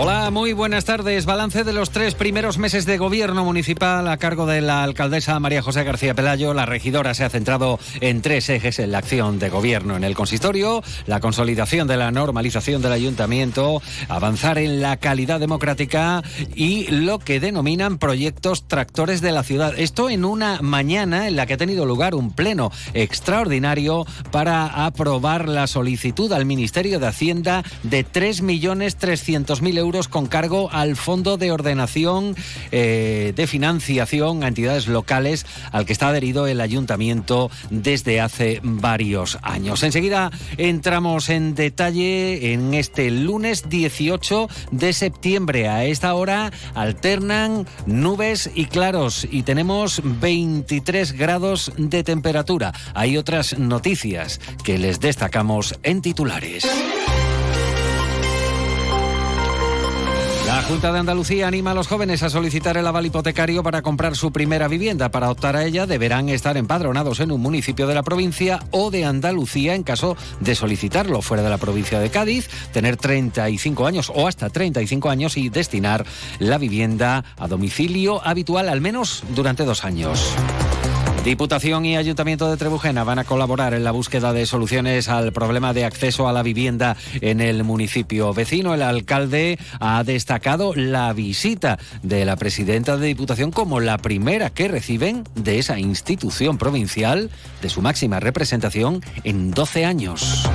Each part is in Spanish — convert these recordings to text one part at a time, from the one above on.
Hola, muy buenas tardes. Balance de los tres primeros meses de gobierno municipal a cargo de la alcaldesa María José García Pelayo. La regidora se ha centrado en tres ejes en la acción de gobierno en el consistorio, la consolidación de la normalización del ayuntamiento, avanzar en la calidad democrática y lo que denominan proyectos tractores de la ciudad. Esto en una mañana en la que ha tenido lugar un pleno extraordinario para aprobar la solicitud al Ministerio de Hacienda de 3.300.000 euros con cargo al Fondo de Ordenación eh, de Financiación a entidades locales al que está adherido el ayuntamiento desde hace varios años. Enseguida entramos en detalle en este lunes 18 de septiembre. A esta hora alternan nubes y claros y tenemos 23 grados de temperatura. Hay otras noticias que les destacamos en titulares. La Junta de Andalucía anima a los jóvenes a solicitar el aval hipotecario para comprar su primera vivienda. Para optar a ella deberán estar empadronados en un municipio de la provincia o de Andalucía en caso de solicitarlo fuera de la provincia de Cádiz, tener 35 años o hasta 35 años y destinar la vivienda a domicilio habitual al menos durante dos años. Diputación y Ayuntamiento de Trebujena van a colaborar en la búsqueda de soluciones al problema de acceso a la vivienda en el municipio vecino. El alcalde ha destacado la visita de la presidenta de Diputación como la primera que reciben de esa institución provincial de su máxima representación en 12 años.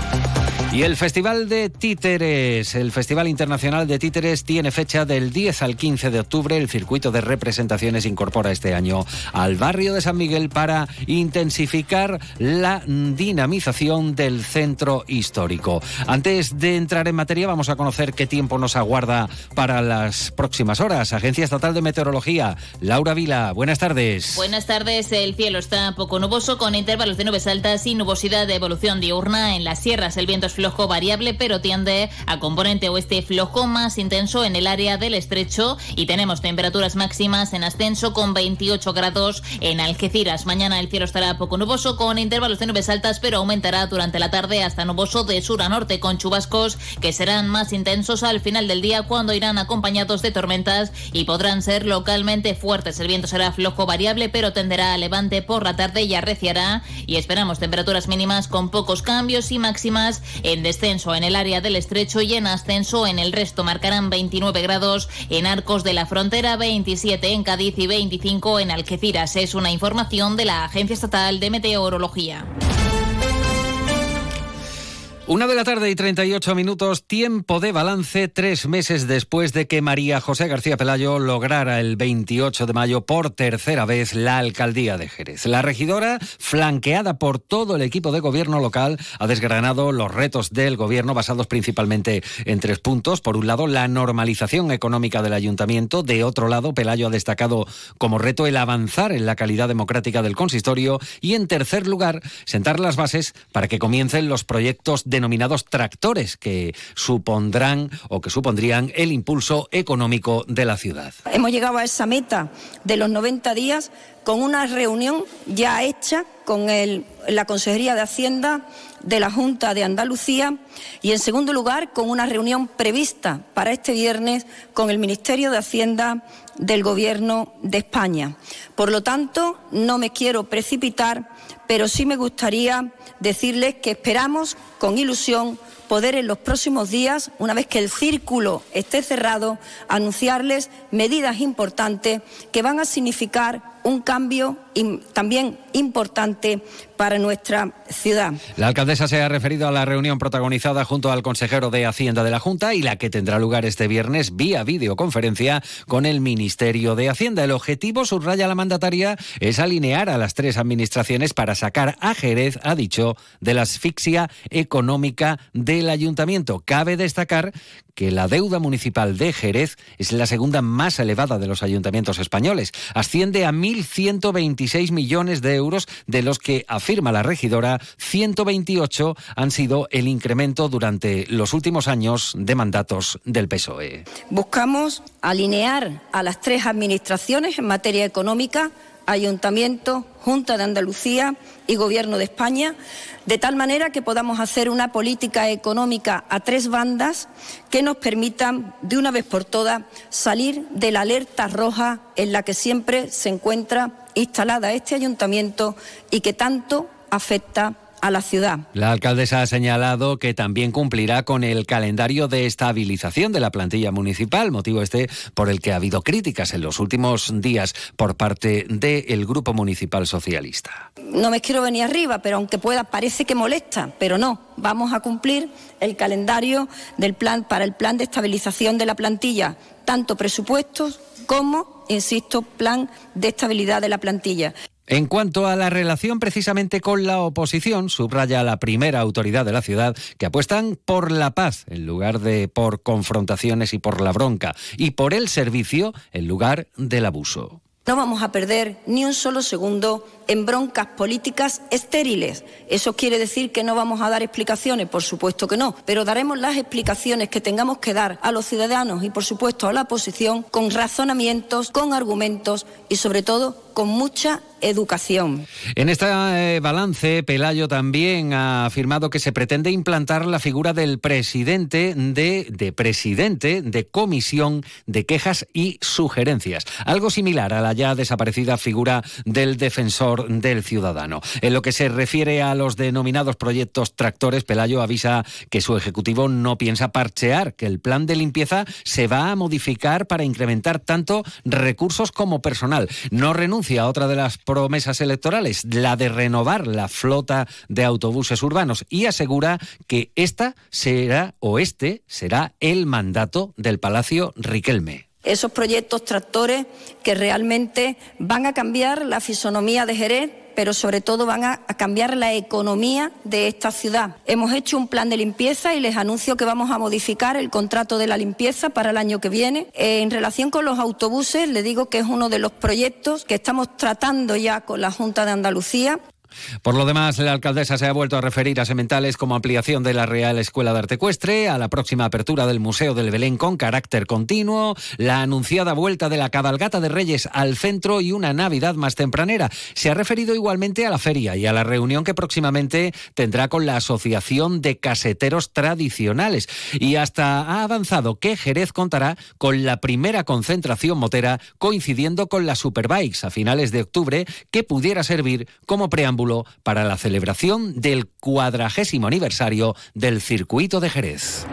Y el Festival de Títeres, el Festival Internacional de Títeres tiene fecha del 10 al 15 de octubre. El circuito de representaciones incorpora este año al barrio de San Miguel para intensificar la dinamización del centro histórico. Antes de entrar en materia, vamos a conocer qué tiempo nos aguarda para las próximas horas. Agencia Estatal de Meteorología, Laura Vila, buenas tardes. Buenas tardes, el cielo está poco nuboso con intervalos de nubes altas y nubosidad de evolución diurna en las sierras. El viento es flojo variable, pero tiende a componente oeste flojo más intenso en el área del estrecho y tenemos temperaturas máximas en ascenso con 28 grados en Algeciras. Mañana el cielo estará poco nuboso con intervalos de nubes altas, pero aumentará durante la tarde hasta nuboso de sur a norte con chubascos que serán más intensos al final del día cuando irán acompañados de tormentas y podrán ser localmente fuertes. El viento será flojo variable, pero tenderá a levante por la tarde y arreciará y esperamos temperaturas mínimas con pocos cambios y máximas en descenso en el área del estrecho y en ascenso en el resto. Marcarán 29 grados en Arcos de la Frontera, 27 en Cádiz y 25 en Algeciras. Es una información de la Agencia Estatal de Meteorología. Una de la tarde y 38 minutos, tiempo de balance tres meses después de que María José García Pelayo lograra el 28 de mayo por tercera vez la alcaldía de Jerez. La regidora, flanqueada por todo el equipo de gobierno local, ha desgranado los retos del gobierno basados principalmente en tres puntos. Por un lado, la normalización económica del ayuntamiento. De otro lado, Pelayo ha destacado como reto el avanzar en la calidad democrática del consistorio. Y en tercer lugar, sentar las bases para que comiencen los proyectos denominados tractores que supondrán o que supondrían el impulso económico de la ciudad. Hemos llegado a esa meta de los 90 días con una reunión ya hecha con la Consejería de Hacienda de la Junta de Andalucía y, en segundo lugar, con una reunión prevista para este viernes con el Ministerio de Hacienda del Gobierno de España. Por lo tanto, no me quiero precipitar, pero sí me gustaría decirles que esperamos con ilusión poder en los próximos días, una vez que el círculo esté cerrado, anunciarles medidas importantes que van a significar un cambio también importante para nuestra ciudad. La alcaldesa se ha referido a la reunión protagonizada junto al consejero de Hacienda de la Junta y la que tendrá lugar este viernes vía videoconferencia con el Ministerio de Hacienda. El objetivo, subraya la mandataria, es alinear a las tres administraciones para sacar a Jerez, ha dicho, de la asfixia económica del ayuntamiento. Cabe destacar que la deuda municipal de Jerez es la segunda más elevada de los ayuntamientos españoles. Asciende a mil 1.126 millones de euros, de los que, afirma la regidora, 128 han sido el incremento durante los últimos años de mandatos del PSOE. Buscamos alinear a las tres administraciones en materia económica Ayuntamiento, Junta de Andalucía y Gobierno de España, de tal manera que podamos hacer una política económica a tres bandas que nos permitan, de una vez por todas, salir de la alerta roja en la que siempre se encuentra instalada este ayuntamiento y que tanto afecta a la ciudad. La alcaldesa ha señalado que también cumplirá con el calendario de estabilización de la plantilla municipal, motivo este por el que ha habido críticas en los últimos días por parte del Grupo Municipal Socialista. No me quiero venir arriba, pero aunque pueda, parece que molesta, pero no. Vamos a cumplir el calendario del plan para el plan de estabilización de la plantilla, tanto presupuestos como, insisto, plan de estabilidad de la plantilla. En cuanto a la relación precisamente con la oposición, subraya la primera autoridad de la ciudad que apuestan por la paz en lugar de por confrontaciones y por la bronca, y por el servicio en lugar del abuso. No vamos a perder ni un solo segundo en broncas políticas estériles. ¿Eso quiere decir que no vamos a dar explicaciones? Por supuesto que no, pero daremos las explicaciones que tengamos que dar a los ciudadanos y, por supuesto, a la oposición con razonamientos, con argumentos y, sobre todo, con mucha educación. En este balance, Pelayo también ha afirmado que se pretende implantar la figura del presidente de, de presidente de comisión de quejas y sugerencias, algo similar a la ya desaparecida figura del defensor del ciudadano. En lo que se refiere a los denominados proyectos tractores, Pelayo avisa que su ejecutivo no piensa parchear, que el plan de limpieza se va a modificar para incrementar tanto recursos como personal. No renuncia otra de las promesas electorales, la de renovar la flota de autobuses urbanos y asegura que esta será o este será el mandato del Palacio Riquelme esos proyectos tractores que realmente van a cambiar la fisonomía de Jerez pero sobre todo van a, cambiar la economía de esta ciudad. Hemos hecho un plan de limpieza y les anuncio que vamos a modificar el contrato de la limpieza para el año que viene. Eh, en relación con los autobuses, le digo que es uno de los proyectos que estamos tratando ya con la Junta de Andalucía por lo demás, la alcaldesa se ha vuelto a referir a Sementales como ampliación de la Real Escuela de Arte Ecuestre, a la próxima apertura del Museo del Belén con carácter continuo, la anunciada vuelta de la cabalgata de Reyes al centro y una Navidad más tempranera. Se ha referido igualmente a la feria y a la reunión que próximamente tendrá con la Asociación de Caseteros Tradicionales. Y hasta ha avanzado que Jerez contará con la primera concentración motera coincidiendo con las Superbikes a finales de octubre que pudiera servir como preámbulo para la celebración del cuadragésimo aniversario del circuito de Jerez.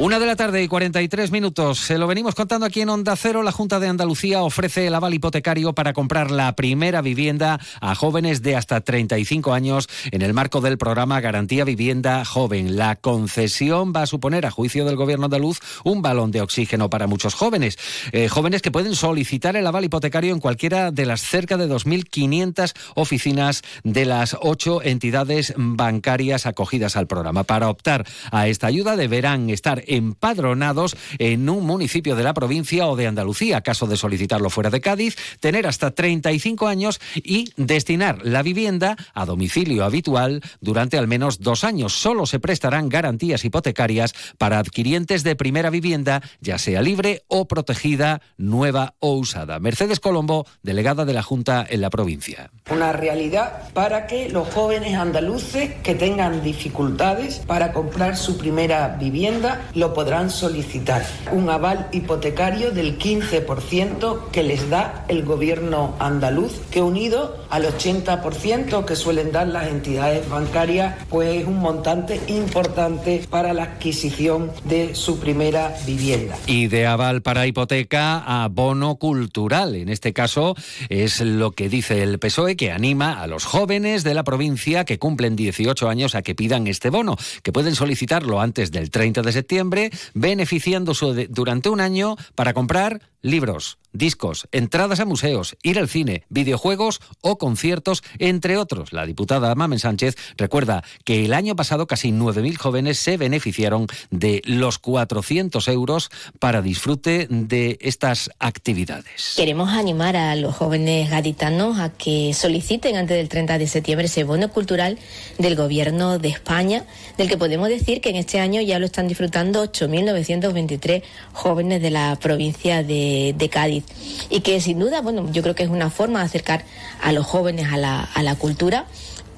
Una de la tarde y 43 minutos. Se lo venimos contando aquí en Onda Cero. La Junta de Andalucía ofrece el aval hipotecario para comprar la primera vivienda a jóvenes de hasta 35 años en el marco del programa Garantía Vivienda Joven. La concesión va a suponer, a juicio del Gobierno andaluz, un balón de oxígeno para muchos jóvenes. Eh, jóvenes que pueden solicitar el aval hipotecario en cualquiera de las cerca de 2.500 oficinas de las ocho entidades bancarias acogidas al programa. Para optar a esta ayuda deberán estar empadronados en un municipio de la provincia o de Andalucía, caso de solicitarlo fuera de Cádiz, tener hasta 35 años y destinar la vivienda a domicilio habitual durante al menos dos años. Solo se prestarán garantías hipotecarias para adquirientes de primera vivienda, ya sea libre o protegida, nueva o usada. Mercedes Colombo, delegada de la Junta en la provincia. Una realidad para que los jóvenes andaluces que tengan dificultades para comprar su primera vivienda lo podrán solicitar. Un aval hipotecario del 15% que les da el gobierno andaluz, que unido al 80% que suelen dar las entidades bancarias, pues es un montante importante para la adquisición de su primera vivienda. Y de aval para hipoteca a bono cultural. En este caso es lo que dice el PSOE, que anima a los jóvenes de la provincia que cumplen 18 años a que pidan este bono, que pueden solicitarlo antes del 30 de septiembre beneficiándose durante un año para comprar libros, discos, entradas a museos, ir al cine, videojuegos o conciertos, entre otros. La diputada Mamen Sánchez recuerda que el año pasado casi 9.000 jóvenes se beneficiaron de los 400 euros para disfrute de estas actividades. Queremos animar a los jóvenes gaditanos a que soliciten antes del 30 de septiembre ese bono cultural del Gobierno de España, del que podemos decir que en este año ya lo están disfrutando 8.923 jóvenes de la provincia de, de Cádiz y que sin duda, bueno, yo creo que es una forma de acercar a los jóvenes a la, a la cultura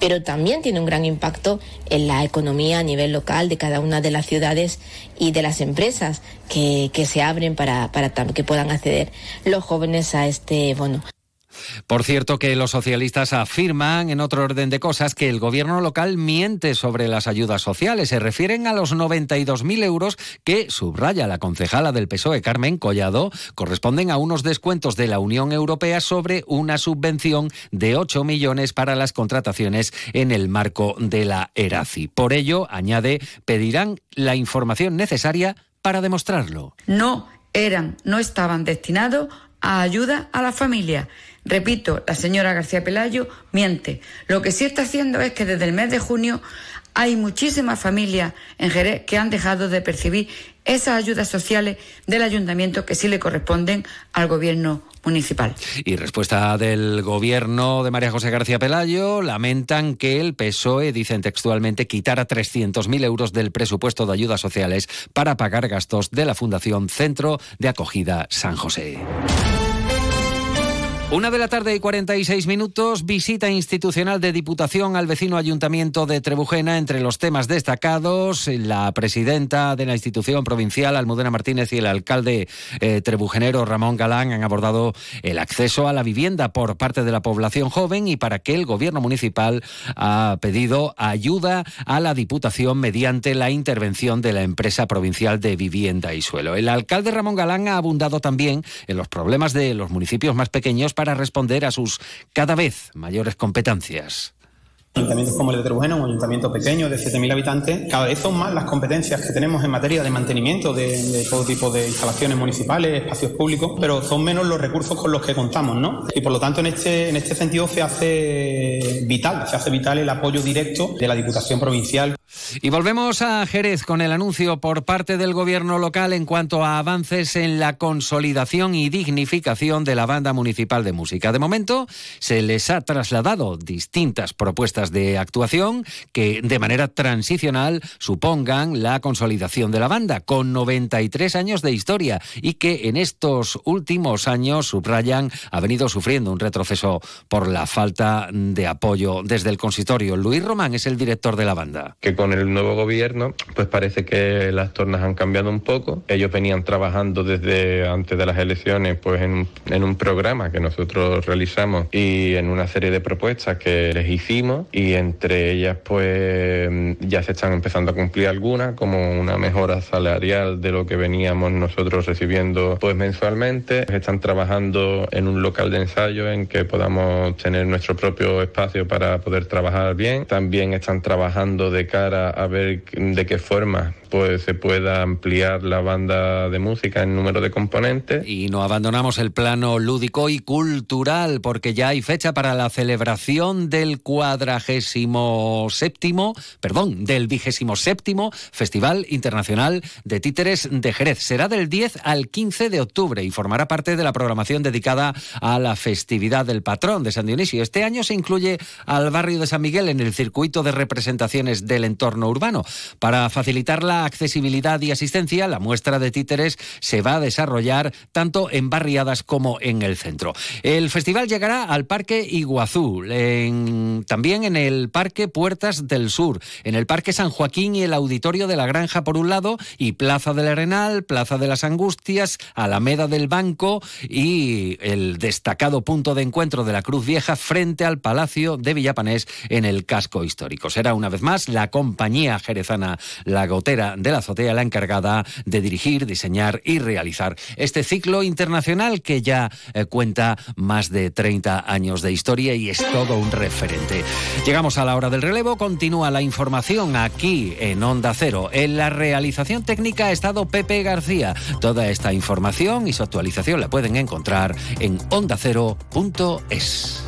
pero también tiene un gran impacto en la economía a nivel local de cada una de las ciudades y de las empresas que, que se abren para, para que puedan acceder los jóvenes a este bono. Por cierto que los socialistas afirman, en otro orden de cosas, que el gobierno local miente sobre las ayudas sociales. Se refieren a los 92.000 euros que, subraya la concejala del PSOE, Carmen Collado, corresponden a unos descuentos de la Unión Europea sobre una subvención de 8 millones para las contrataciones en el marco de la ERACI. Por ello, añade, pedirán la información necesaria para demostrarlo. No eran, no estaban destinados a ayuda a la familia. Repito, la señora García Pelayo miente. Lo que sí está haciendo es que desde el mes de junio hay muchísimas familias en Jerez que han dejado de percibir esas ayudas sociales del ayuntamiento que sí le corresponden al gobierno municipal. Y respuesta del gobierno de María José García Pelayo, lamentan que el PSOE, dicen textualmente, quitara 300.000 euros del presupuesto de ayudas sociales para pagar gastos de la Fundación Centro de Acogida San José. Una de la tarde y 46 minutos, visita institucional de Diputación al vecino Ayuntamiento de Trebujena. Entre los temas destacados, la presidenta de la institución provincial, Almudena Martínez, y el alcalde eh, trebujenero, Ramón Galán, han abordado el acceso a la vivienda por parte de la población joven y para que el gobierno municipal ha pedido ayuda a la Diputación mediante la intervención de la empresa provincial de vivienda y suelo. El alcalde Ramón Galán ha abundado también en los problemas de los municipios más pequeños responder a sus cada vez mayores competencias. Ayuntamientos como el de Trujena, un ayuntamiento pequeño de 7.000 habitantes, cada vez son más las competencias que tenemos en materia de mantenimiento de, de, todo tipo de instalaciones municipales, espacios públicos, pero son menos los recursos con los que contamos, ¿no? Y por lo tanto, en este, en este sentido se hace vital, se hace vital el apoyo directo de la Diputación Provincial. Y volvemos a Jerez con el anuncio por parte del gobierno local en cuanto a avances en la consolidación y dignificación de la banda municipal de música. De momento se les ha trasladado distintas propuestas de actuación que de manera transicional supongan la consolidación de la banda con 93 años de historia y que en estos últimos años subrayan ha venido sufriendo un retroceso por la falta de apoyo desde el consistorio. Luis Román es el director de la banda. Con el nuevo gobierno, pues parece que las tornas han cambiado un poco. Ellos venían trabajando desde antes de las elecciones, pues en un, programa que nosotros realizamos y en una serie de propuestas que les hicimos y entre ellas, pues ya se están empezando a cumplir algunas, como una mejora salarial de lo que veníamos nosotros recibiendo, pues mensualmente. Están trabajando en un local de ensayo en que podamos tener nuestro propio espacio para poder trabajar bien. También están trabajando de cara a ver de qué forma pues se pueda ampliar la banda de música en número de componentes. Y no abandonamos el plano lúdico y cultural porque ya hay fecha para la celebración del cuadragésimo séptimo, perdón, del vigésimo séptimo Festival Internacional de Títeres de Jerez. Será del 10 al 15 de octubre y formará parte de la programación dedicada a la festividad del patrón de San Dionisio. Este año se incluye al barrio de San Miguel en el circuito de representaciones del entorno urbano. Para facilitar la accesibilidad y asistencia, la muestra de títeres se va a desarrollar tanto en barriadas como en el centro. El festival llegará al Parque Iguazú, en, también en el Parque Puertas del Sur, en el Parque San Joaquín y el Auditorio de la Granja por un lado, y Plaza del Arenal, Plaza de las Angustias, Alameda del Banco y el destacado punto de encuentro de la Cruz Vieja frente al Palacio de Villapanés en el casco histórico. Será una vez más la compañía jerezana La Gotera De la Azotea, la encargada de dirigir, diseñar y realizar este ciclo internacional que ya eh, cuenta más de 30 años de historia y es todo un referente. Llegamos a la hora del relevo, continúa la información aquí en Onda Cero. En la realización técnica ha estado Pepe García. Toda esta información y su actualización la pueden encontrar en ondacero.es.